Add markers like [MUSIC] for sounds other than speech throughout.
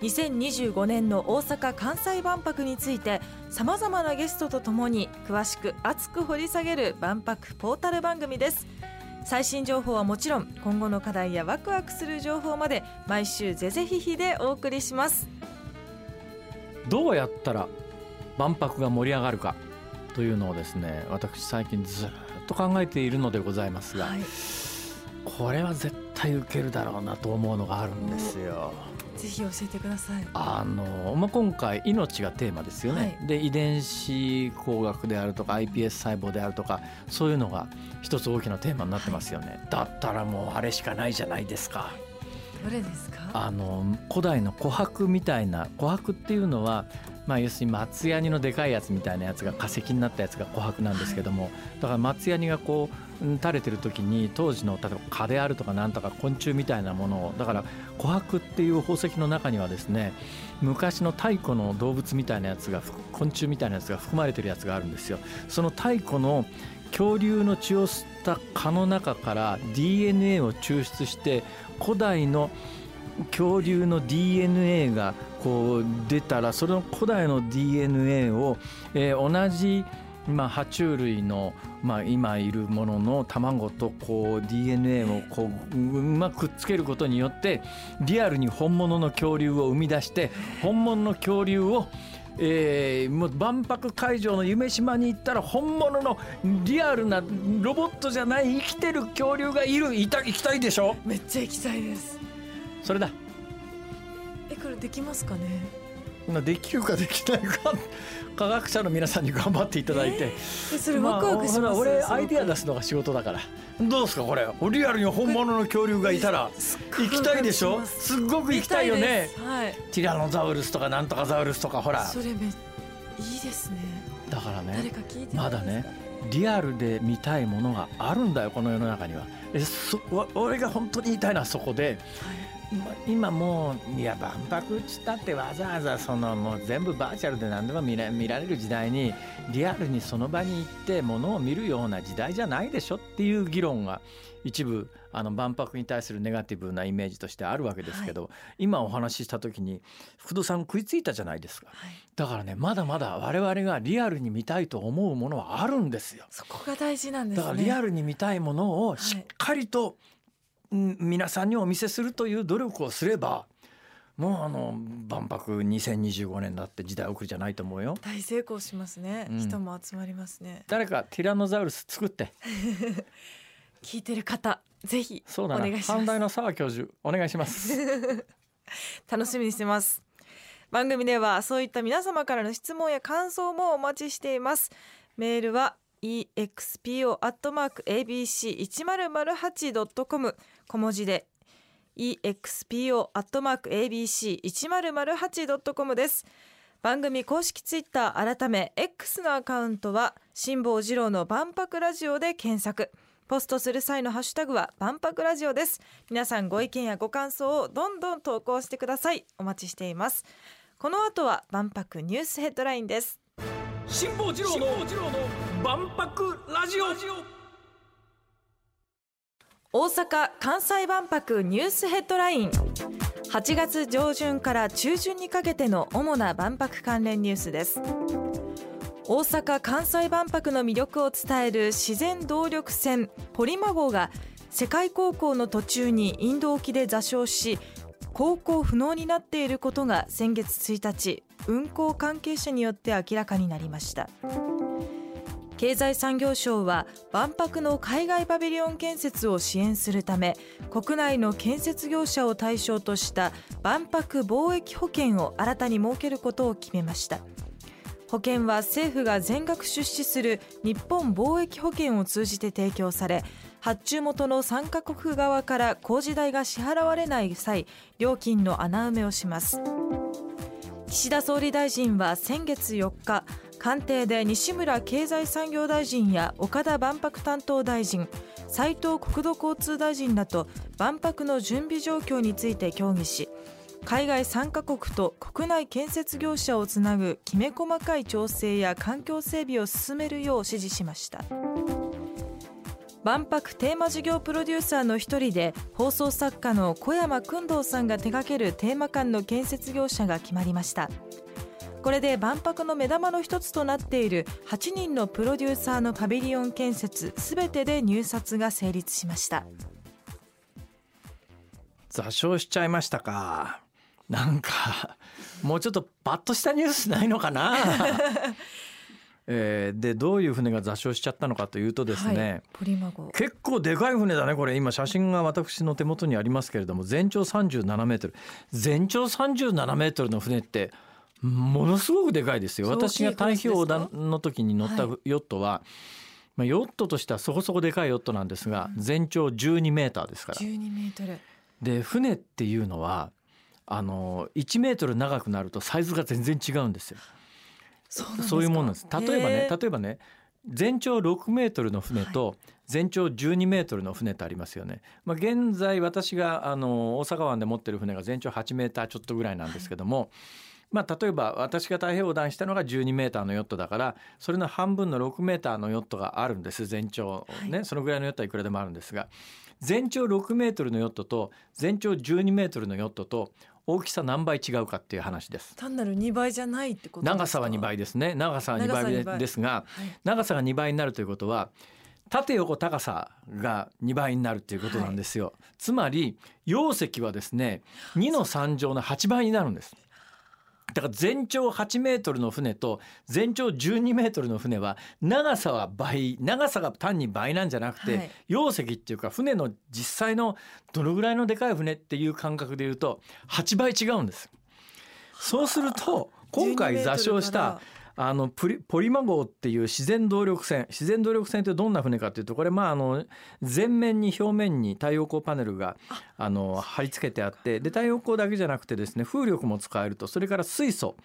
2025年の大阪・関西万博についてさまざまなゲストとともに詳しく熱く掘り下げる万博ポータル番組です。最新情報はもちろん今後の課題やワクワクする情報まで毎週ぜぜひひでお送りします。どうやったら万博が盛り上がるかというのをですね私最近ずっと考えているのでございますが、はい。これは絶対受けるだろうなと思うのがあるんですよ。ぜひ教えてください。あのまあ、今回命がテーマですよね、はで遺伝子工学であるとか iPS 細胞であるとかそういうのが一つ大きなテーマになってますよね、だったらもうあれしかないじゃないですか。どれですか？あの古代の琥珀みたいな琥珀っていうのはまあ要するに松ヤニのでかいやつみたいなやつが化石になったやつが琥珀なんですけども、だから松ヤニがこううん垂れてる時に当時の例えば蚊であるとかなんとか昆虫みたいなものをだから琥珀っていう宝石の中にはですね昔の太古の動物みたいなやつがふ昆虫みたいなやつが含まれてるやつがあるんですよ。その太古の恐竜の血を吸った蚊の中から DNA を抽出して古代の恐竜の DNA がこう出たらそれの古代の DNA を、えー同じまあ、爬虫類の、まあ、今いるものの卵とこう DNA をこううまくくっつけることによってリアルに本物の恐竜を生み出して本物の恐竜をえーもう万博会場の夢島に行ったら本物のリアルなロボットじゃない生きてる恐竜がいる。いた行きたいでしょ？めっちゃ行きたいです。それだ。えこれできますかね？まあできるかできないか。[LAUGHS] 科学者の皆さんに頑張っていただいて、えそれワクワクします、まあほら俺アイデア出すのが仕事だから。どうですかこれ？リアルに本物の恐竜がいたら。すっご行きたいでしょ？すす。っごく行きたいよね。はい。ティラノザウルスとかなんとかザウルスとかほら。それめいいですね。だから誰ねか聞いてまだねリアルで見たいものがあるんだよこの世の中には。えそわ俺が本当に言いたいのはそこでま今もういや万博っつったってわざわざそのもう全部バーチャルで何でも見ら見られる時代にリアルにその場に行ってものを見るような時代じゃないでしょっていう議論が一部あの万博に対するネガティブなイメージとしてあるわけですけど、今お話しした時に福戸さん食いついたじゃないですか。はい。だからねまだまだ我々がリアルに見たいと思うものはあるんですよ。そこが大事なんですね。だからリアルに見たいものをしっかりと、うん皆さんにお見せするという努力をすればもうあの万博2025年だって時代遅れじゃないと思うよ。大成功しますね、うん。人も集まりますね。誰かティラノザウルス作って。[LAUGHS] 聞いてる方ぜひそうだな。お願いします。阪大の沢教授お願いします。[LAUGHS] 楽しみにしてます。番組ではそういった皆様からの質問や感想もお待ちしています。メールは expo.abc1008.com 小文字で。Expo.abc1008.com です。番組公式ツイッター改め X のアカウントは辛坊治郎の万博ラジオで検索。ポストする際のハッシュタグは万博ラジオです。皆さんご意見やご感想をどんどん投稿してください。お待ちしています。この後は万博ニュースヘッドラインです。辛坊治郎の万博ラジオ。大阪・関西万博ニュースヘッドライン。8月上旬から中旬にかけての主な万博関連ニュースです。大阪・関西万博の魅力を伝える自然動力船ポリマ号が世界航行の途中にインド沖で座礁し航行不能になっていることが先月1日運航関係者によって明らかになりました。経済産業省は万博の海外パビリオン建設を支援するため国内の建設業者を対象とした万博貿易保険を新たに設けることを決めました。保険は政府が全額出資する日本貿易保険を通じて提供され発注元の参加国側から工事代が支払われない際料金の穴埋めをします。岸田総理大臣は先月4日官邸で西村経済産業大臣や岡田万博担当大臣斉藤国土交通大臣らと万博の準備状況について協議し海外3カ国と国内建設業者をつなぐきめ細かい調整や環境整備を進めるよう指示しました。万博テーマ事業プロデューサーの一人で放送作家の小山君堂さんが手掛けるテーマ館の建設業者が決まりました。これで万博の目玉の一つとなっている8人のプロデューサーのパビリオン建設すべてで入札が成立しました。座礁しちゃいましたか。なんかもうちょっとパッとしたニュースないのかな [LAUGHS] えー、でどういう船が座礁しちゃったのかというとですね、はい、ポリマ号結構でかい船だねこれ。今写真が私の手元にありますけれども全長37メートル。全長37メートルの船ってものすごくでかいですよ。私が太平洋横断の時に乗ったヨットは、はいまあ、ヨットとしてはそこそこでかいヨットなんですが、全長12メーターですから。12メートル。で船っていうのはあの1メートル長くなるとサイズが全然違うんですよ。そういうもんなんです。例えばね例えばね全長6メートルの船と全長12メートルの船ってありますよね。まあ、現在私があの大阪湾で持ってる船が全長8メーターちょっとぐらいなんですけども、はい、まあ、例えば私が太平洋横断したのが12メーターのヨットだからそれの半分の6メーターのヨットがあるんです。全長ね、はい、そのぐらいのヨットはいくらでもあるんですが全長6メートルのヨットと全長12メートルのヨットと大きさ何倍違うかっていう話です。単なる2倍じゃないってこと長さは2倍ですね。長さは2倍ですが、はい、長さが2倍になるということは縦横高さが2倍になるっていうことなんですよ、はい、つまり容積はですね2の3乗の8倍になるんですだから全長8メートルの船と全長12メートルの船は長さは倍長さが単に倍なんじゃなくて、はい、容積っていうか船の実際のどのぐらいのでかい船っていう感覚でいうと8倍違うんです。そうすると今回座礁したあのポリポリマ号っていう自然動力船自然動力船ってどんな船かというとこれまああの全面に表面に太陽光パネルがあ。の貼り付けてあってで太陽光だけじゃなくてですね風力も使えると。それから水素。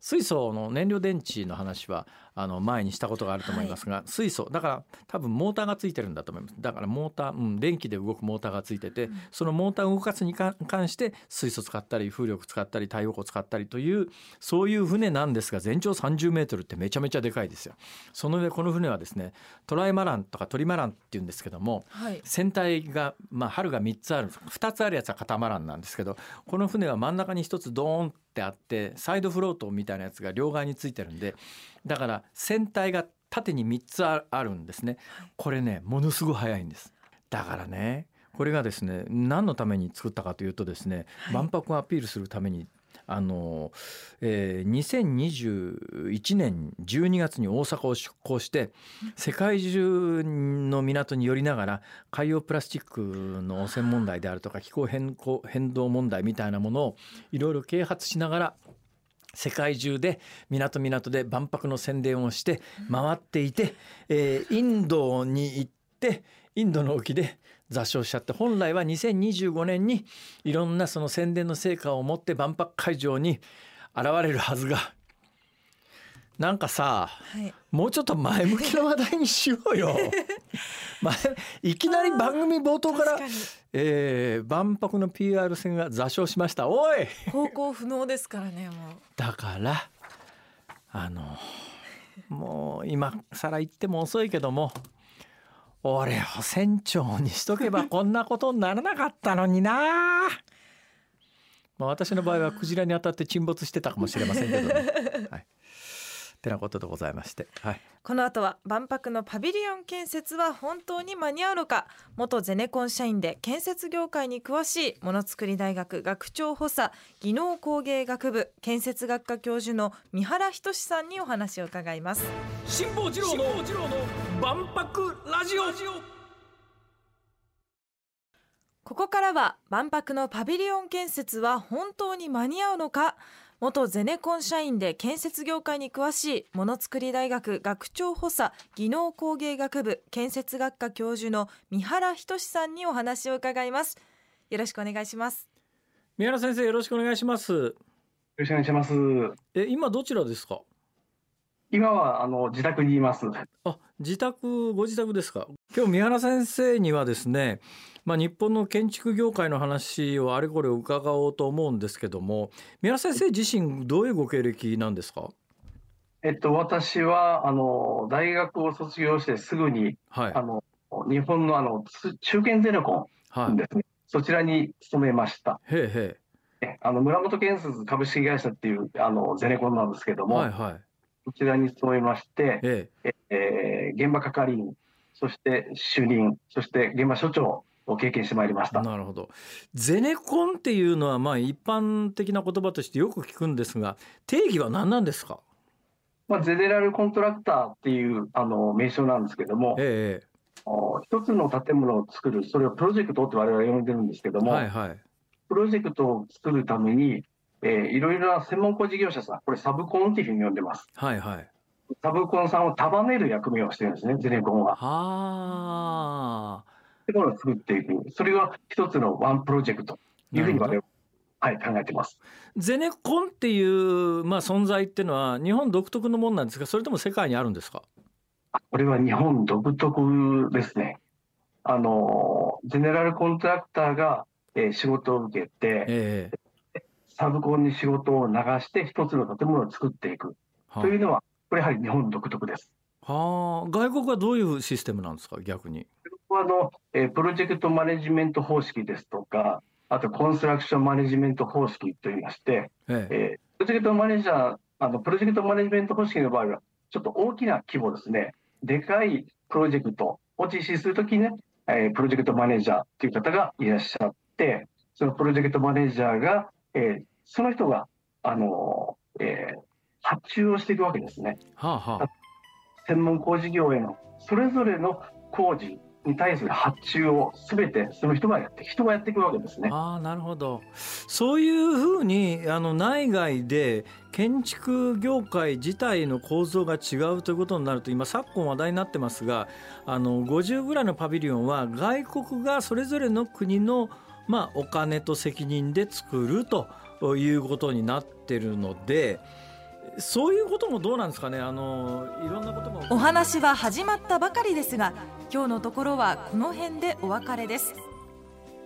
水素の燃料電池の話はあの前にしたことがあると思いますが、はい、水素。だから多分モーターがついてるんだと思います。だからモーター、うん、電気で動くモーターがついてて、うん、そのモーターを動かすに関して水素使ったり風力使ったり太陽光使ったりというそういう船なんですが全長30メートルってめちゃめちゃでかいですよ。その上この船はですねトライマランとかトリマランっていうんですけども、はい、船体がまあ春が3つある2つあるやつはカタマランなんですけどこの船は真ん中に1つドーンってあってサイドフロートみたいなやつが両側についてるんでだから船体が縦に3つあるんですね。これねものすごい速いんです。だからねこれがですね何のために作ったかというとですね、万博をアピールするためにあの、えー、2021年12月に大阪を出港して世界中の港に寄りながら海洋プラスチックの汚染問題であるとか気候変動問題みたいなものをいろいろ啓発しながら世界中で港港で万博の宣伝をして回っていて、えー、インドに行ってインドの沖で座礁しちゃって本来は2025年にいろんなその宣伝の成果を持って万博会場に現れるはずがなんかさ、はい、もうちょっと前向きな話題にしようよ。[LAUGHS] まあ、いきなり番組冒頭からかえー、万博の PR 船が座礁しました。おい！方向不能ですからねもう。だからあのもう今更言っても遅いけども俺を船長にしとけば [LAUGHS] こんなことにならなかったのにな。まあ私の場合はクジラに当たって沈没してたかもしれませんけどね。[LAUGHS] はいてなことでございまして、はい、この後は万博のパビリオン建設は本当に間に合うのか元ゼネコン社員で建設業界に詳しいものづくり大学学長補佐技能工芸学部建設学科教授の三原仁さんにお話を伺います。辛坊治郎の万博ラジオ。ここからは万博のパビリオン建設は本当に間に合うのか元ゼネコン社員で建設業界に詳しいものづくり大学学長補佐技能工芸学部建設学科教授の三原仁さんにお話を伺います。よろしくお願いします。三原先生よろしくお願いします。ろしくお願いします。え今どちらですか？今はあの自宅にいます。あ自宅ご自宅ですか？今日三原先生にはですねまあ、日本の建築業界の話をあれこれ伺おうと思うんですけども三原先生自身どういうご経歴なんですか？えっと私はあの大学を卒業してすぐに、はい、あの日本のあの中堅ゼネコンですね、はい、そちらに勤めました。へえへえ。あの村本建設株式会社っていうあのゼネコンなんですけども、はいはい、こちらに勤めまして、ええ。えー、現場係員、そして主任、そして現場所長を経験してまいりました。なるほど。ゼネコンっていうのはまあ一般的な言葉としてよく聞くんですが、定義は何なんですか？まあゼネラルコントラクターっていうあの名称なんですけども、ええ、一つの建物を作る、それをプロジェクトって我々呼んでるんですけども、はいはい、プロジェクトを作るために、えー、いろいろな専門工事業者さん、これサブコンっていうふうに呼んでます。はいはい。サブコンさんを束ねる役目をしてるんですね、ゼネコンは。はあ。ってものを作っていく、それが一つのワンプロジェクトというふうに我々はい、考えてます。ゼネコンっていう、まあ、存在っていうのは日本独特のものなんですか？それとも世界にあるんですか？これは日本独特ですね。あのゼネラルコントラクターが、えー、仕事を受けて、えー、サブコンに仕事を流して一つの建物を作っていくというのは、これやはり日本独特です。はあ、外国はどういうシステムなんですか？逆に。あの、えー、プロジェクトマネジメント方式ですとか、あとコンストラクションマネジメント方式といいまして、ええー、プロジェクトマネージャー、あのプロジェクトマネジメント方式の場合は、ちょっと大きな規模ですね、でかいプロジェクトを実施するときにね、えー、プロジェクトマネージャーという方がいらっしゃって、そのプロジェクトマネージャーが、えー、その人が、あのえー、発注をしていくわけですね。はあはあ、専門工事業へのそれぞれの工事に対する発注をすべてその人がやって人がやっていくわけですね。あなるほどそういうふうにあの内外で建築業界自体の構造が違うということになると今昨今話題になってますがあの50ぐらいのパビリオンは外国がそれぞれの国の、まあ、お金と責任で作るということになってるので。そういうこともどうなんですかね？あのいろんなこともお話は始まったばかりですが今日のところはこの辺でお別れです。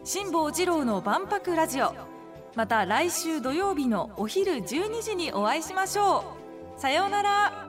辛坊治郎の万博ラジオ。また来週土曜日のお昼12時にお会いしましょう。さようなら。